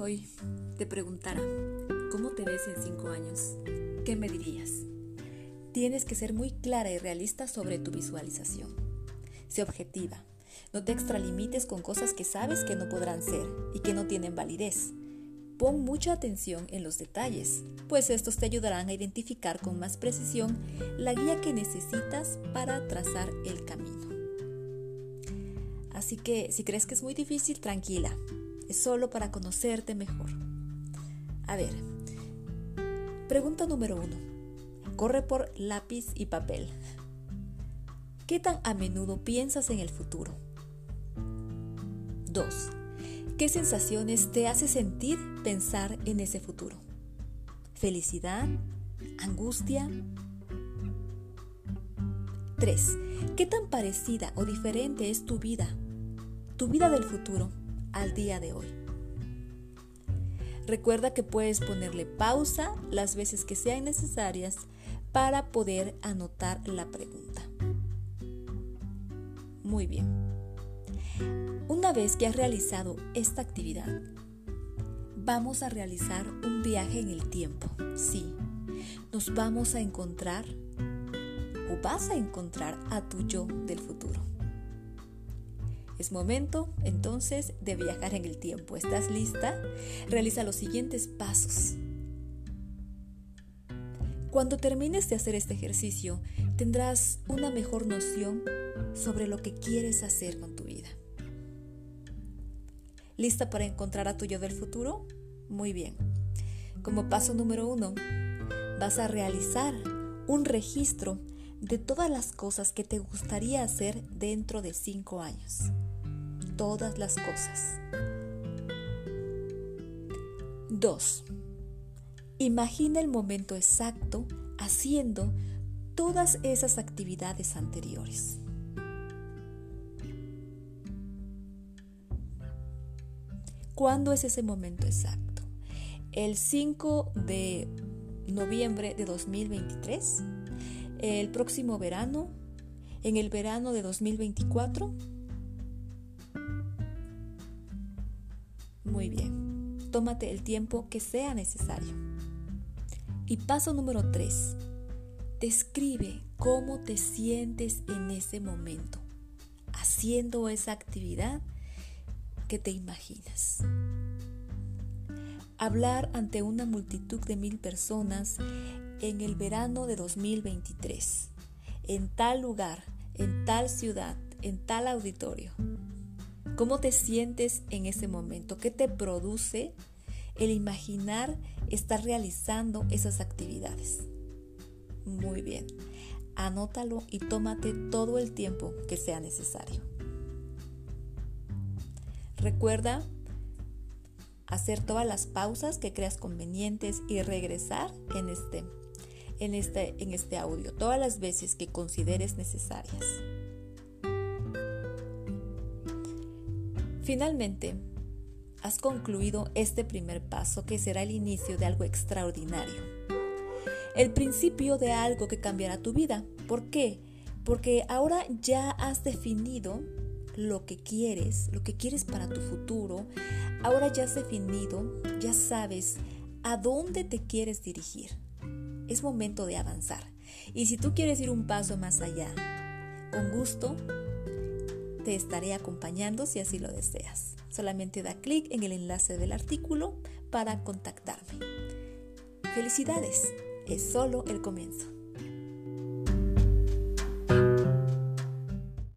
hoy te preguntara, ¿cómo te ves en cinco años? ¿Qué me dirías? Tienes que ser muy clara y realista sobre tu visualización. Sé objetiva. No te extralimites con cosas que sabes que no podrán ser y que no tienen validez. Pon mucha atención en los detalles, pues estos te ayudarán a identificar con más precisión la guía que necesitas para trazar el camino. Así que si crees que es muy difícil, tranquila, es solo para conocerte mejor. A ver, pregunta número uno. Corre por lápiz y papel. ¿Qué tan a menudo piensas en el futuro? 2. ¿Qué sensaciones te hace sentir pensar en ese futuro? ¿Felicidad? ¿Angustia? 3. ¿Qué tan parecida o diferente es tu vida, tu vida del futuro, al día de hoy. Recuerda que puedes ponerle pausa las veces que sean necesarias para poder anotar la pregunta. Muy bien. Una vez que has realizado esta actividad, vamos a realizar un viaje en el tiempo. Sí, nos vamos a encontrar o vas a encontrar a tu yo del futuro. Es momento entonces de viajar en el tiempo. ¿Estás lista? Realiza los siguientes pasos. Cuando termines de hacer este ejercicio, tendrás una mejor noción sobre lo que quieres hacer con tu vida. ¿Lista para encontrar a tu yo del futuro? Muy bien. Como paso número uno, vas a realizar un registro de todas las cosas que te gustaría hacer dentro de cinco años todas las cosas. 2. Imagina el momento exacto haciendo todas esas actividades anteriores. ¿Cuándo es ese momento exacto? El 5 de noviembre de 2023, el próximo verano, en el verano de 2024, Muy bien, tómate el tiempo que sea necesario. Y paso número 3. Describe cómo te sientes en ese momento, haciendo esa actividad que te imaginas. Hablar ante una multitud de mil personas en el verano de 2023, en tal lugar, en tal ciudad, en tal auditorio. ¿Cómo te sientes en ese momento? ¿Qué te produce el imaginar estar realizando esas actividades? Muy bien. Anótalo y tómate todo el tiempo que sea necesario. Recuerda hacer todas las pausas que creas convenientes y regresar en este, en este, en este audio todas las veces que consideres necesarias. Finalmente, has concluido este primer paso que será el inicio de algo extraordinario. El principio de algo que cambiará tu vida. ¿Por qué? Porque ahora ya has definido lo que quieres, lo que quieres para tu futuro. Ahora ya has definido, ya sabes a dónde te quieres dirigir. Es momento de avanzar. Y si tú quieres ir un paso más allá, con gusto te estaré acompañando si así lo deseas. Solamente da clic en el enlace del artículo para contactarme. Felicidades, es solo el comienzo.